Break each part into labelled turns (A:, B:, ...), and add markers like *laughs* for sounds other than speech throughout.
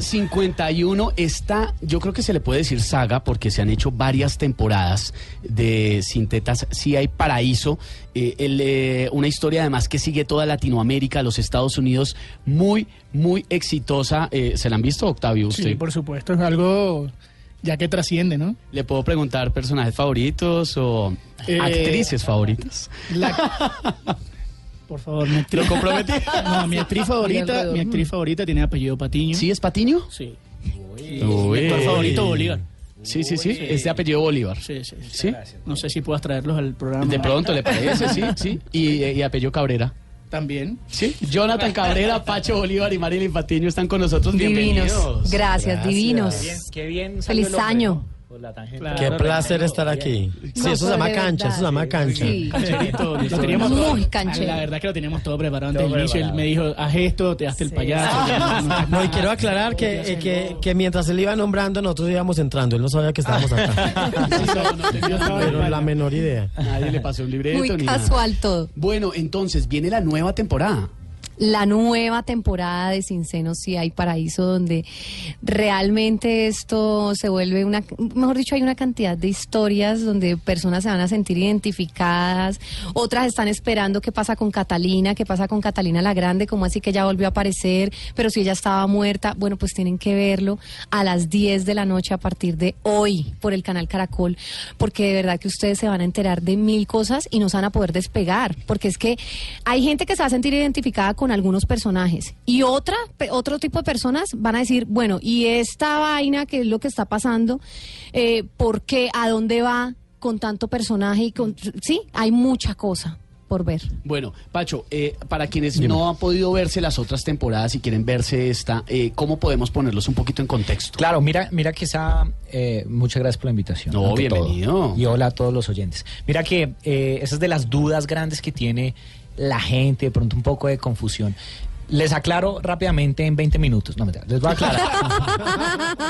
A: 11.51 está, yo creo que se le puede decir saga porque se han hecho varias temporadas de Sintetas. Sí hay Paraíso, eh, el, eh, una historia además que sigue toda Latinoamérica, los Estados Unidos, muy, muy exitosa. Eh, ¿Se la han visto, Octavio? Usted?
B: Sí, por supuesto, es algo ya que trasciende, ¿no?
A: ¿Le puedo preguntar personajes favoritos o actrices favoritas?
B: La- *laughs* Por favor, mi actriz.
A: Lo comprometí.
B: No, mi actriz favorita, mi actriz favorita tiene apellido Patiño.
A: ¿Sí es Patiño?
B: Sí.
A: Uy.
B: Mi actor favorito Bolívar.
A: Sí, sí, sí, es de apellido Bolívar.
B: Sí, sí, sí.
A: ¿Sí?
B: No sé si puedas traerlos al programa.
A: De pronto, ¿le parece? Sí, sí. Y, y apellido Cabrera.
B: También.
A: Sí. Jonathan Cabrera, Pacho Bolívar y Marilyn Patiño están con nosotros.
C: Divinos.
A: Bienvenidos.
C: Gracias, divinos.
D: Qué bien.
C: Feliz año.
B: Claro.
E: Qué placer estar aquí. Sí, eso se
C: pero
E: llama cancha, eso se llama cancha.
C: Sí.
B: Cancherito, lo teníamos
C: Muy canchero.
B: La verdad que lo teníamos todo preparado antes del inicio. Él me dijo, haz esto, te haste el payaso. *laughs* *laughs*
E: No, y quiero aclarar que, eh, que, que mientras él iba nombrando, nosotros íbamos entrando. Él no sabía que estábamos acá. *laughs* Pero la menor idea.
A: Nadie le pasó un libreto.
C: Muy
A: ni nada.
C: casual todo.
A: Bueno, entonces viene la nueva temporada.
C: La nueva temporada de Sin Senos Si Hay Paraíso, donde realmente esto se vuelve una, mejor dicho, hay una cantidad de historias donde personas se van a sentir identificadas, otras están esperando qué pasa con Catalina, qué pasa con Catalina la Grande, como así que ella volvió a aparecer, pero si ella estaba muerta, bueno, pues tienen que verlo a las 10 de la noche a partir de hoy por el canal Caracol, porque de verdad que ustedes se van a enterar de mil cosas y no se van a poder despegar, porque es que hay gente que se va a sentir identificada con algunos personajes y otra, otro tipo de personas van a decir, bueno, y esta vaina, ¿qué es lo que está pasando? Eh, ¿Por qué? ¿A dónde va con tanto personaje? y con Sí, hay mucha cosa por ver.
A: Bueno, Pacho, eh, para quienes no han podido verse las otras temporadas y quieren verse esta, eh, ¿cómo podemos ponerlos un poquito en contexto?
D: Claro, mira, mira que esa. eh, muchas gracias por la invitación.
A: No,
D: todo.
A: bienvenido.
D: Y hola a todos los oyentes. Mira que eh, esa es de las dudas grandes que tiene la gente, de pronto un poco de confusión. Les aclaro rápidamente en 20 minutos. No, les voy a aclarar.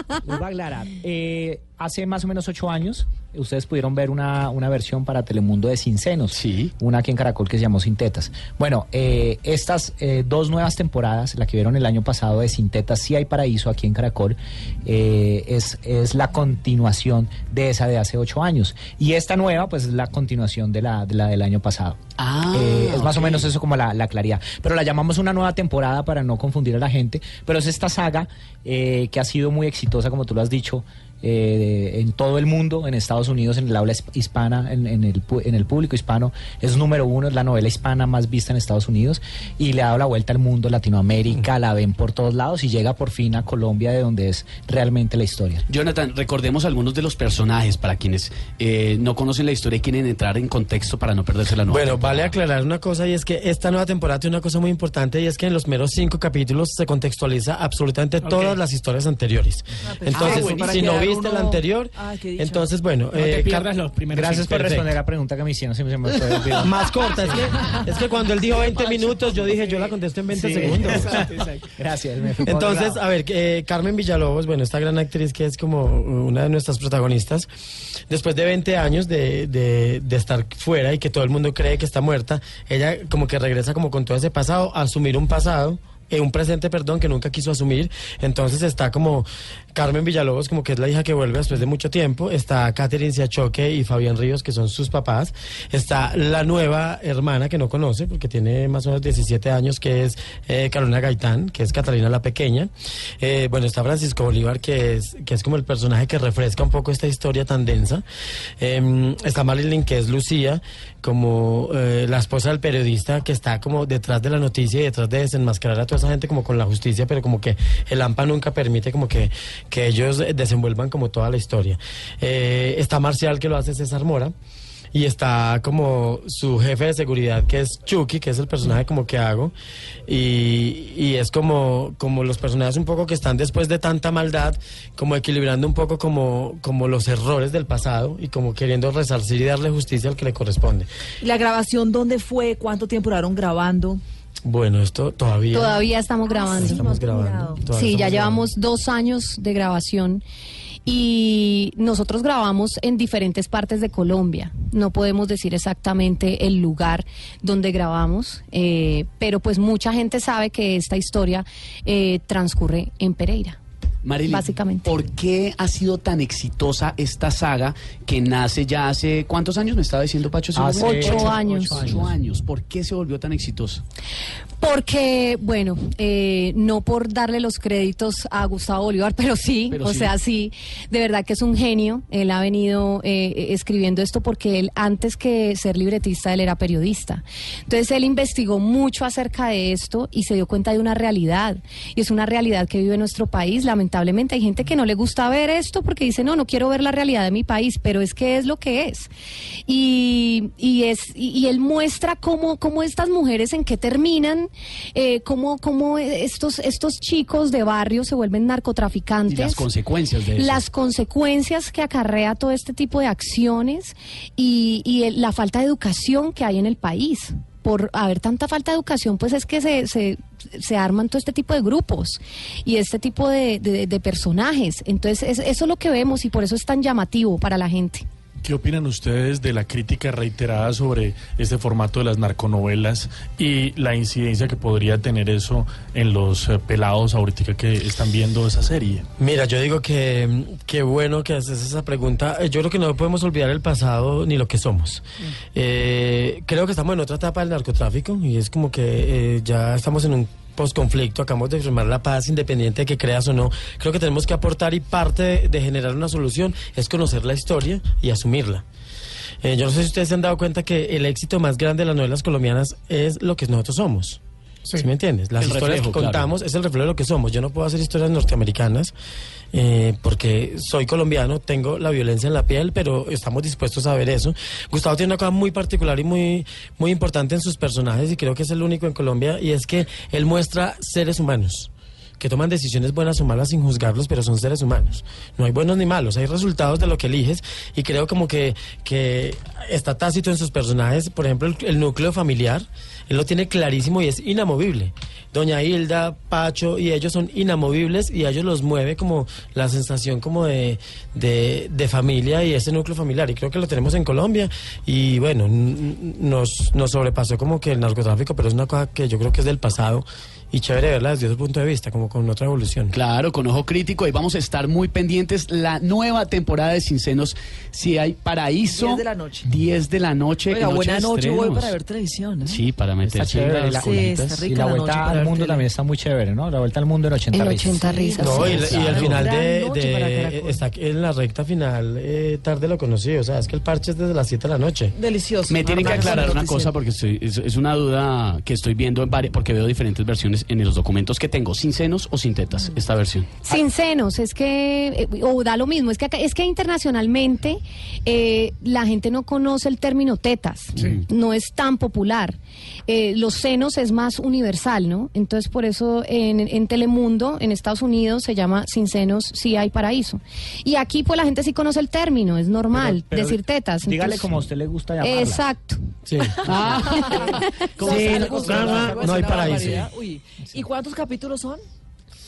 D: *laughs* les voy a aclarar. Eh, hace más o menos ocho años, ustedes pudieron ver una, una versión para Telemundo de Sin Senos.
A: Sí.
D: Una aquí en Caracol que se llamó Sin Tetas. Bueno, eh, estas eh, dos nuevas temporadas, la que vieron el año pasado de Sin Tetas, Sí hay Paraíso aquí en Caracol, eh, es, es la continuación de esa de hace ocho años. Y esta nueva, pues es la continuación de la, de la del año pasado.
A: Ah,
D: es más o menos eso como la, la claridad. Pero la llamamos una nueva temporada para no confundir a la gente. Pero es esta saga que ha sido muy exitosa, como tú lo has dicho, eh, en todo el mundo, en Estados Unidos, en el habla his- hispana, en, en el, pu- en el público hispano. Es número uno, es la novela hispana más vista en Estados Unidos. Y le ha dado la vuelta al mundo, Latinoamérica, la ven por todos lados y llega por fin a Colombia, de donde es realmente la historia.
A: Jonathan, recordemos algunos de los personajes para quienes eh, no conocen la historia y quieren entrar en contexto para no perderse la nueva.
E: Bueno, vale
A: temporada.
E: aclarar una cosa y es que esta nueva temporada tiene una cosa muy importante y es que en los meros cinco capítulos se contextualiza absolutamente todas las historias anteriores. Entonces,
A: buenísimo.
E: si no viste
D: uno-
E: anterior, entonces bueno,
B: No
E: eh,
B: pierdas
E: Car-
B: los primeros
D: Gracias por responder la pregunta que me hicieron. Siempre se me fue *laughs*
E: más corta. Es que, es que cuando él dijo *laughs* 20 minutos, yo dije, yo la contesto en 20
D: Sí.
E: segundos.
B: Exacto, exacto.
D: Gracias. me fui
E: Entonces, a ver, eh, Carmen Villalobos, bueno, esta gran actriz que es como una de nuestras protagonistas, después de 20 años de, de, de estar fuera y que todo el mundo cree que está muerta, ella como que regresa como con todo ese pasado, a asumir un pasado. Eh, un presente, perdón, que nunca quiso asumir. Entonces está como Carmen Villalobos, como que es la hija que vuelve después de mucho tiempo. Está Catherine Siachoque y Fabián Ríos, que son sus papás. Está la nueva hermana que no conoce, porque tiene más o menos 17 años, que es eh, Carolina Gaitán, que es Catalina la Pequeña. Eh, bueno, está Francisco Bolívar, que es, que es como el personaje que refresca un poco esta historia tan densa. Eh, está Marilyn, que es Lucía, como la esposa del periodista, que está como detrás de la noticia y detrás de desenmascarar a esa gente como con la justicia, pero como que el AMPA nunca permite como que, que ellos desenvuelvan como toda la historia. Eh, está Marcial, que lo hace César Mora. y está como su jefe de seguridad que es Chucky, que es el personaje como que hago y, y es como, como los personajes un poco que están después de tanta maldad, como equilibrando un poco como, como los errores del pasado y como queriendo resarcir y darle justicia al que le corresponde.
F: ¿La grabación dónde fue? ¿Cuánto tiempo duraron grabando?
E: Bueno, esto todavía...
C: Todavía estamos grabando.
E: Estamos grabando. todavía
C: Sí, ya
E: estamos
C: llevamos dos años de grabación y nosotros grabamos en diferentes partes de Colombia. No podemos decir exactamente el lugar donde grabamos, eh, pero pues mucha gente sabe que esta historia eh, transcurre en Pereira.
A: Marilyn,
C: Básicamente.
A: ¿por qué ha sido tan exitosa esta saga que nace ya hace cuántos años me estaba diciendo Pacho?
D: Hace?
C: Ocho años.
A: Ocho años. ¿Por qué se volvió tan exitosa?
C: Porque, bueno, eh, no por darle los créditos a Gustavo Bolívar, pero sí,
A: Pero
C: o
A: sí.
C: sea, sí, de verdad que es un genio. Él ha venido eh, escribiendo esto porque él, antes que ser libretista, él era periodista. Entonces, él investigó mucho acerca de esto y se dio cuenta de una realidad. Y es una realidad que vive nuestro país. Lamentablemente, hay gente que no le gusta ver esto porque dice, no, no quiero ver la realidad de mi país, pero es que es lo que es. Y, y es, y, y él muestra cómo, cómo estas mujeres en qué terminan, eh, cómo, cómo estos, estos chicos de barrio se vuelven
A: Y
C: narcotraficantes.
A: las consecuencias de eso.
C: Las consecuencias que acarrea todo este tipo de acciones y, y el- la falta de educación que hay en el país. Por haber tanta falta de educación, pues es que se, se, se arman todo este tipo de grupos y este tipo de, de- personajes. Entonces, es- eso es lo que vemos y por eso es tan llamativo para la gente.
G: ¿Qué opinan ustedes de la crítica reiterada sobre este formato de las narconovelas y la incidencia que podría tener eso en los eh, pelados ahorita que están viendo esa serie?
E: Mira, yo digo que mm, qué bueno que haces esa pregunta. Eh, Yo creo que no podemos olvidar el pasado ni lo que somos. Eh, creo que estamos en otra etapa del narcotráfico y es como que eh, ya estamos en un posconflicto, acabamos de firmar la paz independiente de que creas o no. Creo que tenemos que aportar y parte de, de generar una solución es conocer la historia y asumirla. Eh, yo no sé si ustedes se han dado cuenta que el éxito más grande de las novelas colombianas es lo que nosotros somos. ¿Sí, me entiendes? Las
A: El
E: historias
A: reflejo,
E: que
A: claro.
E: contamos es el reflejo de lo que somos. Yo no puedo hacer historias norteamericanas eh, porque soy colombiano, tengo la violencia en la piel, pero estamos dispuestos a ver eso. Gustavo tiene una cosa muy particular y muy, muy importante en sus personajes y creo que es el único en Colombia y es que él muestra seres humanos que toman decisiones buenas o malas sin juzgarlos, pero son seres humanos. No hay buenos ni malos, hay resultados de lo que eliges y creo como que, que está tácito en sus personajes, por ejemplo, el, núcleo familiar, él lo tiene clarísimo y es inamovible. Doña Hilda, Pacho y ellos son inamovibles y a ellos los mueve como la sensación como de, de, familia y ese núcleo familiar y creo que lo tenemos en Colombia y bueno, nos, nos sobrepasó como que el narcotráfico, pero es una cosa que yo creo que es del pasado y chévere verla desde otro punto de vista, como con otra evolución.
A: Claro, con ojo crítico y vamos a estar muy pendientes. La nueva temporada de Sin Senos, si hay paraíso.
F: 10 de la noche.
A: 10 de la noche.
F: Oiga,
A: noche
F: buena noche voy para ver televisión. ¿eh?
A: Sí, para
D: Está
A: meterse
D: chévere.
A: en
D: la-
A: las
F: Sí, está
D: y
F: rica
D: la
F: la
D: vuelta
F: noche
D: al mundo
F: tele.
D: también está muy chévere, ¿no? La vuelta al mundo en 80
C: En
D: risas.
C: 80 risas.
E: No,
C: sí.
E: y, y al
F: claro.
E: final de, está en la recta final, eh, tarde lo conocí, o sea, es que el parche es desde las 7 de la noche.
F: Delicioso.
A: Me tienen que aclarar una cosa porque estoy- es, es una duda que estoy viendo en varias, porque veo diferentes versiones en los documentos que tengo, sin senos o sin tetas, esta versión.
C: Sin senos, es que, eh, o da lo mismo, es que, acá- es que internacionalmente eh, la gente no conoce el término tetas, no es tan popular. Eh, los senos es más universal, ¿no? Entonces por eso en, en Telemundo, en Estados Unidos, se llama Sin senos, sí hay paraíso. Y aquí pues la gente sí conoce el término, es normal
D: Pero- pero
C: decir tetas.
D: Dígale
C: entonces-
D: como a usted le gusta llamarla.
C: Exacto.
E: Sí. *laughs* *laughs*
A: ¿Cómo
E: Sí, no, no, hay paraíso.
F: barbaridad. ¿Y cuántos capítulos son?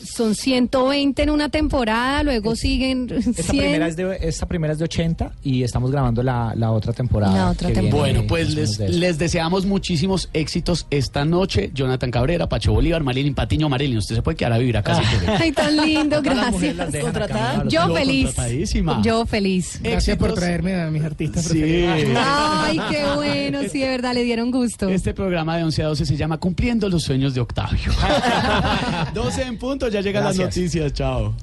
C: Son 120 en una temporada, luego siguen
D: Esta
C: 100.
D: primera, es de, esta primera es de 80 y estamos grabando la, la otra temporada.
C: La otra
D: viene
C: temporada.
A: Bueno, pues les,
D: de eso.
A: les deseamos muchísimos éxitos esta noche. Jonathan Cabrera, Pacho Bolívar, Marilyn Patiño. Marilyn, usted se puede quedar a vivir acá si quiere.
C: Ay, tan lindo, gracias. Yo feliz. Yo feliz.
B: Gracias por traerme a mis artistas
A: Sí.
B: preferidos.
C: Ay, qué bueno, sí, de verdad, le dieron gusto.
A: Este programa de 11 a 12 se llama Cumpliendo los sueños de Octavio. *laughs* *laughs* 12 en punto, ya llegan las noticias. Chao.